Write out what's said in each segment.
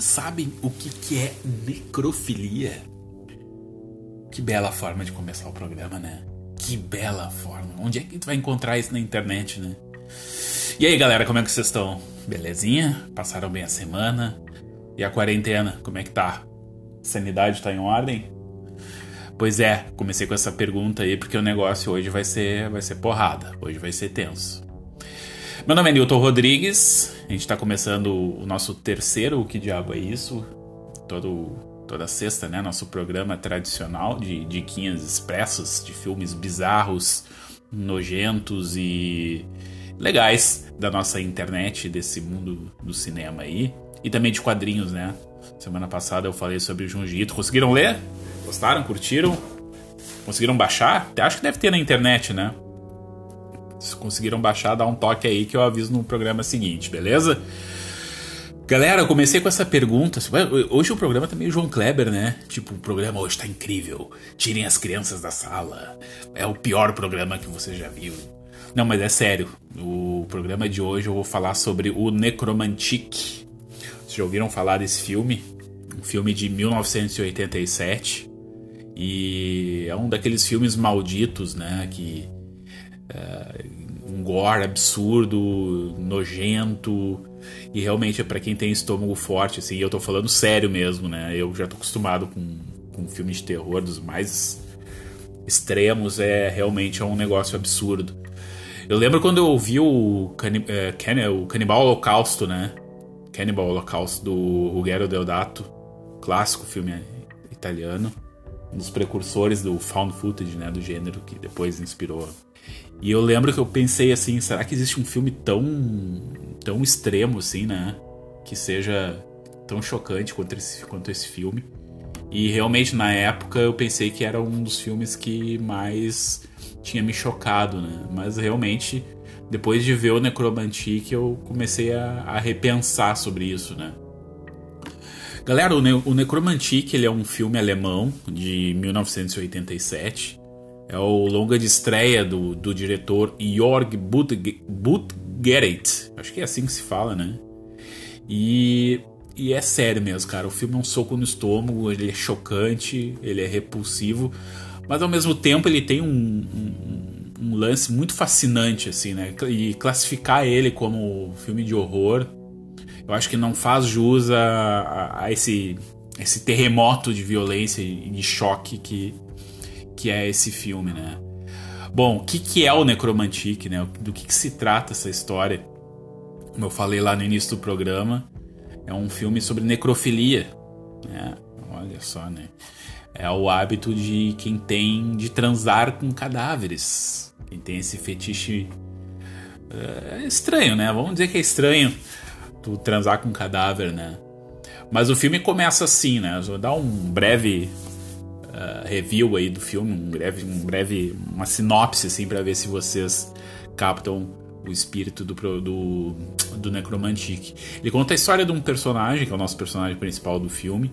vocês sabem o que, que é necrofilia? Que bela forma de começar o programa, né? Que bela forma. Onde é que tu vai encontrar isso na internet, né? E aí, galera, como é que vocês estão? Belezinha? Passaram bem a semana? E a quarentena, como é que tá? Sanidade tá em ordem? Pois é, comecei com essa pergunta aí porque o negócio hoje vai ser, vai ser porrada. Hoje vai ser tenso. Meu nome é Nilton Rodrigues. A gente tá começando o nosso terceiro O Que Diabo é Isso? Todo, toda sexta, né? Nosso programa tradicional de diquinhas expressas de filmes bizarros, nojentos e legais da nossa internet, desse mundo do cinema aí. E também de quadrinhos, né? Semana passada eu falei sobre o Junji Ito. Conseguiram ler? Gostaram? Curtiram? Conseguiram baixar? Acho que deve ter na internet, né? Se conseguiram baixar, dá um toque aí que eu aviso no programa seguinte, beleza? Galera, eu comecei com essa pergunta. Assim, hoje o programa tá meio João Kleber, né? Tipo, o programa hoje tá incrível. Tirem as crianças da sala. É o pior programa que você já viu. Não, mas é sério. O programa de hoje eu vou falar sobre o Necromantic. Vocês já ouviram falar desse filme? Um filme de 1987. E é um daqueles filmes malditos, né? Que. Gore absurdo, nojento. E realmente é para quem tem estômago forte, assim. E eu tô falando sério mesmo, né? Eu já tô acostumado com, com filmes de terror dos mais extremos. É realmente é um negócio absurdo. Eu lembro quando eu ouvi o, Cani é, o Canibal Holocausto, né? Cannibal Holocausto do Ruggero Deodato, clássico filme italiano um dos precursores do found footage, né, do gênero que depois inspirou. E eu lembro que eu pensei assim, será que existe um filme tão tão extremo assim, né, que seja tão chocante quanto esse, quanto esse filme? E realmente na época eu pensei que era um dos filmes que mais tinha me chocado, né? Mas realmente depois de ver o Necromantic eu comecei a, a repensar sobre isso, né? Galera, o, ne o Necromantic ele é um filme alemão de 1987. É o longa de estreia do, do diretor Jörg Buttgereit. Acho que é assim que se fala, né? E, e é sério mesmo, cara. O filme é um soco no estômago, ele é chocante, ele é repulsivo, mas ao mesmo tempo ele tem um, um, um lance muito fascinante, assim, né? E classificar ele como filme de horror eu acho que não faz jus a, a, a esse, esse terremoto de violência e de choque que, que é esse filme, né? Bom, o que, que é o Necromantic, né? Do que, que se trata essa história? Como eu falei lá no início do programa, é um filme sobre necrofilia, né? Olha só, né? É o hábito de quem tem de transar com cadáveres. Quem tem esse fetiche é estranho, né? Vamos dizer que é estranho tu transar com um cadáver, né? Mas o filme começa assim, né? vou dar um breve uh, review aí do filme, um breve, um breve uma sinopse assim para ver se vocês captam o espírito do, do, do Necromantic. Ele conta a história de um personagem, que é o nosso personagem principal do filme.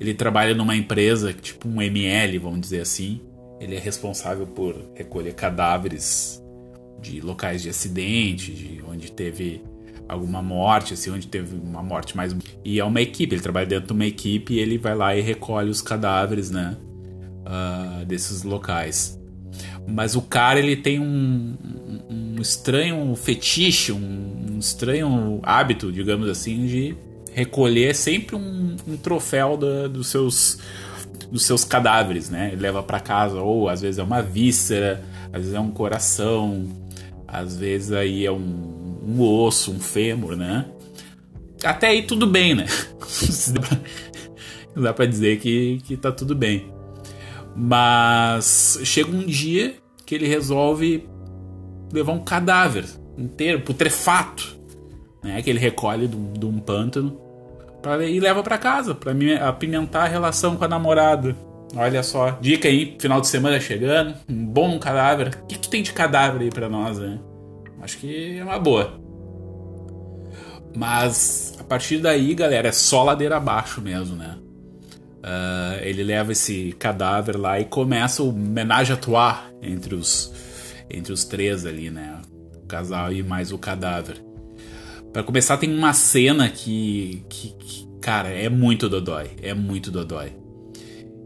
Ele trabalha numa empresa, tipo um ML, vamos dizer assim. Ele é responsável por recolher cadáveres de locais de acidente, de onde teve alguma morte, assim, onde teve uma morte mais. E é uma equipe, ele trabalha dentro de uma equipe e ele vai lá e recolhe os cadáveres, né? Uh, desses locais. Mas o cara, ele tem um, um, um estranho fetiche, um, um, estranho hábito, digamos assim, de recolher sempre um, troféu da, dos seus dos seus cadáveres, né? Ele leva para casa, ou às vezes é uma víscera, às vezes é um coração, às vezes aí é um um osso, um fêmur, né? Até aí tudo bem, né? Dá pra dizer que, que tá tudo bem. Mas chega um dia que ele resolve levar um cadáver inteiro, putrefato, né? Que ele recolhe de de um pântano pra, e leva para casa, para apimentar a relação com a namorada. Olha só, dica aí, final de semana chegando, um bom cadáver. O que, que tem de cadáver aí pra nós, né? Acho que é uma boa. Mas a partir daí, galera, é só ladeira abaixo mesmo, né? Uh, ele leva esse cadáver lá e começa o menage à trois entre os, entre os três ali, né? O casal e mais o cadáver. Para começar, tem uma cena que, que, que, Cara, é muito dodói. É muito dodói.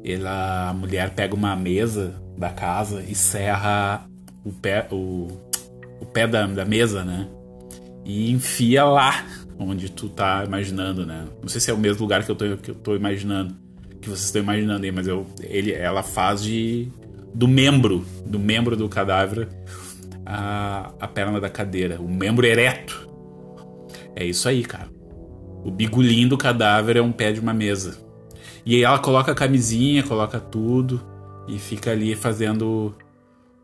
Ela, a mulher pega uma mesa da casa e serra o pé, o, o pé da, da mesa, né? E enfia lá onde tu tá imaginando, né? Não sei se é o mesmo lugar que eu tô, que eu tô imaginando, que vocês estão imaginando aí, mas eu, ele, ela faz de do membro, do membro do cadáver a, a perna da cadeira, o membro ereto. É isso aí, cara. O bigulinho do cadáver é um pé de uma mesa. E aí ela coloca a camisinha, coloca tudo e fica ali fazendo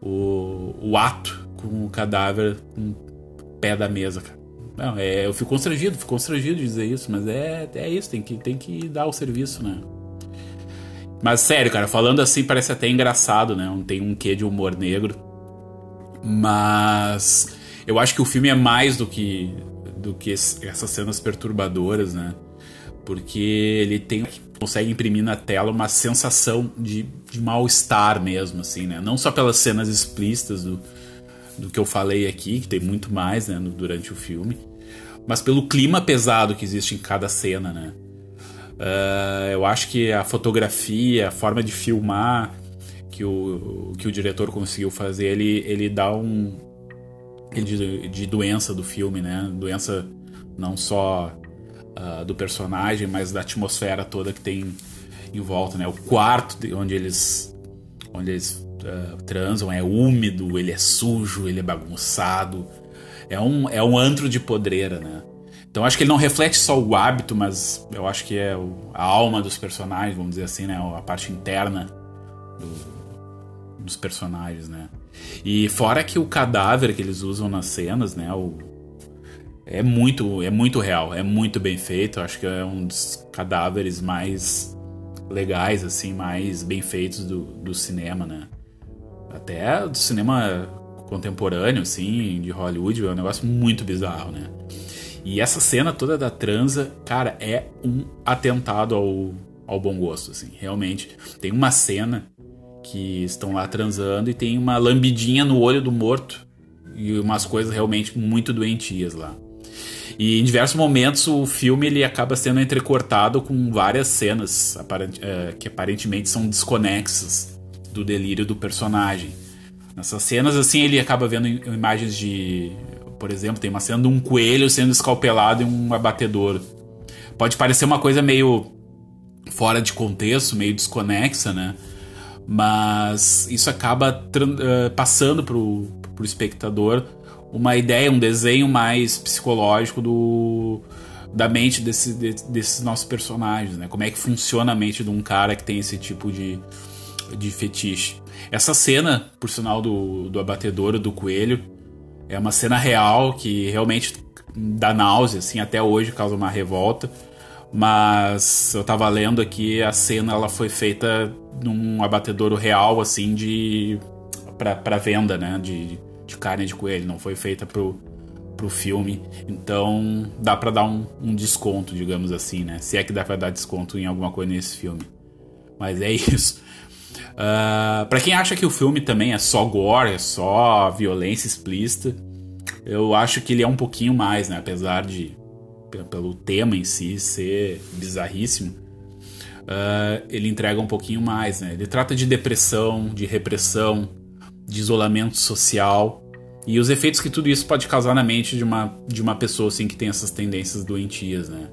o, o ato com o cadáver com o pé da mesa, cara. Não, é, eu fico constrangido, fico constrangido de dizer isso, mas é, é isso, tem que, tem que dar o serviço, né? Mas sério, cara, falando assim parece até engraçado, né? Tem um quê de humor negro. Mas eu acho que o filme é mais do que do que essas cenas perturbadoras, né? Porque ele tem consegue imprimir na tela uma sensação de, de mal-estar mesmo, assim, né? Não só pelas cenas explícitas do, do que eu falei aqui, que tem muito mais, né, no, durante o filme, mas pelo clima pesado que existe em cada cena, né? Uh, eu acho que a fotografia, a forma de filmar que o, que o diretor conseguiu fazer, ele, ele dá um. De, de doença do filme, né? Doença não só uh, do personagem, mas da atmosfera toda que tem em volta, né? O quarto onde eles, onde eles uh, transam é úmido, ele é sujo, ele é bagunçado. É um, é um antro de podreira, né? Então acho que ele não reflete só o hábito, mas eu acho que é o, a alma dos personagens, vamos dizer assim, né? A parte interna do, dos personagens, né? E fora que o cadáver que eles usam nas cenas, né? O, é muito, é muito real, é muito bem feito. Acho que é um dos cadáveres mais legais, assim, mais bem feitos do, do cinema, né? Até do cinema contemporâneo, assim, de Hollywood, é um negócio muito bizarro, né? E essa cena toda da transa, cara, é um atentado ao, ao bom gosto, assim, realmente. Tem uma cena que estão lá transando e tem uma lambidinha no olho do morto e umas coisas realmente muito doentias lá. E em diversos momentos o filme ele acaba sendo entrecortado com várias cenas aparent é, que aparentemente são desconexas do delírio do personagem. Nessas cenas, assim, ele acaba vendo imagens de por exemplo, tem uma cena de um coelho sendo escalpelado em um abatedor. Pode parecer uma coisa meio fora de contexto, meio desconexa, né? Mas isso acaba uh, passando pro, pro espectador uma ideia, um desenho mais psicológico do, da mente desse, de, desses nossos personagens, né? Como é que funciona a mente de um cara que tem esse tipo de, de fetiche. Essa cena, por sinal, do, do abatedouro do coelho, é uma cena real que realmente dá náusea, assim, até hoje causa uma revolta. Mas eu tava lendo aqui, a cena ela foi feita num abatedouro real, assim, de. pra, pra venda, né? De, de carne de coelho, não foi feita pro, pro filme. Então dá para dar um, um, desconto, digamos assim, né? Se é que dá pra dar desconto em alguma coisa nesse filme. Mas é isso. Uh, ah, para quem acha que o filme também é só gore, é só violência explícita, eu acho que ele é um pouquinho mais, né? Apesar de pelo tema em si ser bizarríssimo, uh, ele entrega um pouquinho mais, né? Ele trata de depressão, de repressão, de isolamento social e os efeitos que tudo isso pode causar na mente de uma, de uma pessoa assim que tem essas tendências doentias, né?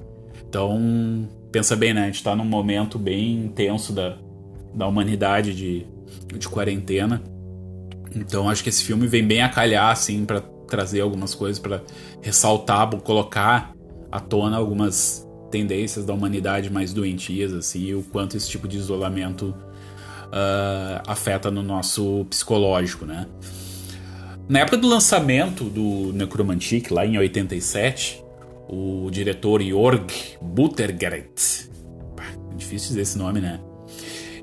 Então, pensa bem, né? A gente tá num momento bem intenso da, da humanidade de, de quarentena. Então acho que esse filme vem bem a calhar, assim, para trazer algumas coisas, para ressaltar, colocar à tona algumas tendências da humanidade mais doentias, assim, e o quanto esse tipo de isolamento uh, afeta no nosso psicológico, né? Na época do lançamento do Necromantic, lá em 87, o diretor Jorg Buttergret, difícil dizer esse nome, né?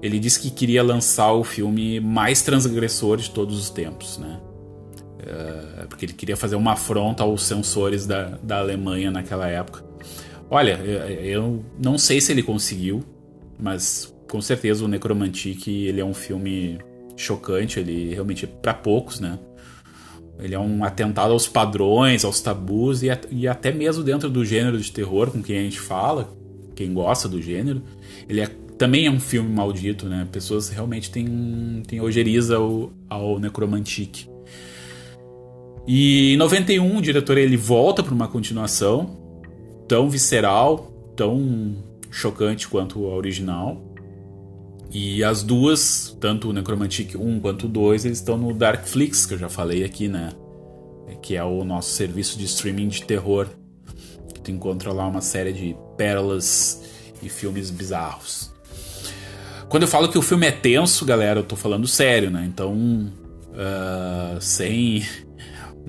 Ele disse que queria lançar o filme mais transgressor de todos os tempos, né? Uh, porque ele queria fazer uma afronta aos censores da, da Alemanha naquela época. Olha, eu não sei se ele conseguiu, mas com certeza o Necromantic ele é um filme chocante, ele realmente é para poucos, né? Ele é um atentado aos padrões, aos tabus e, e até mesmo dentro do gênero de terror com quem a gente fala, quem gosta do gênero. Ele é, também é um filme maldito, né? Pessoas realmente têm, têm ojeriza ao, ao Necromantique. E em 91 o diretor ele volta para uma continuação tão visceral, tão chocante quanto a original. E as duas, tanto o Necromantic 1 quanto o 2, eles estão no Darkflix, que eu já falei aqui, né? Que é o nosso serviço de streaming de terror. Que tu encontra lá uma série de pérolas e filmes bizarros. Quando eu falo que o filme é tenso, galera, eu tô falando sério, né? Então, uh, sem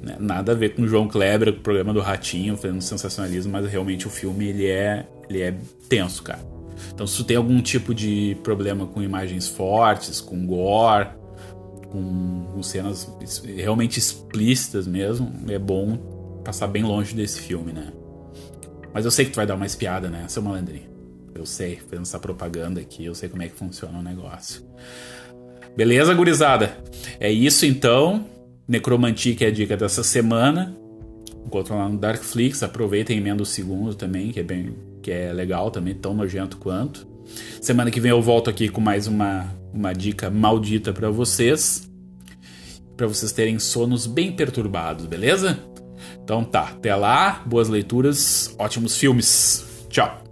né, nada a ver com o João Kleber, com o programa do Ratinho, fazendo sensacionalismo, mas realmente o filme ele é, ele é tenso, cara. Então, se tu tem algum tipo de problema com imagens fortes, com gore, com, com cenas realmente explícitas mesmo, é bom passar bem longe desse filme, né? Mas eu sei que tu vai dar uma espiada, né, seu malandrinho? Eu sei, fazendo essa propaganda aqui, eu sei como é que funciona o negócio. Beleza, gurizada? É isso então. Necromantic é a dica dessa semana. Encontra lá no Darkflix, aproveita e emenda o segundo também, que é bem que é legal também, tão nojento quanto. Semana que vem eu volto aqui com mais uma, uma dica maldita para vocês, para vocês terem sonos bem perturbados, beleza? Então tá, até lá, boas leituras, ótimos filmes. Tchau.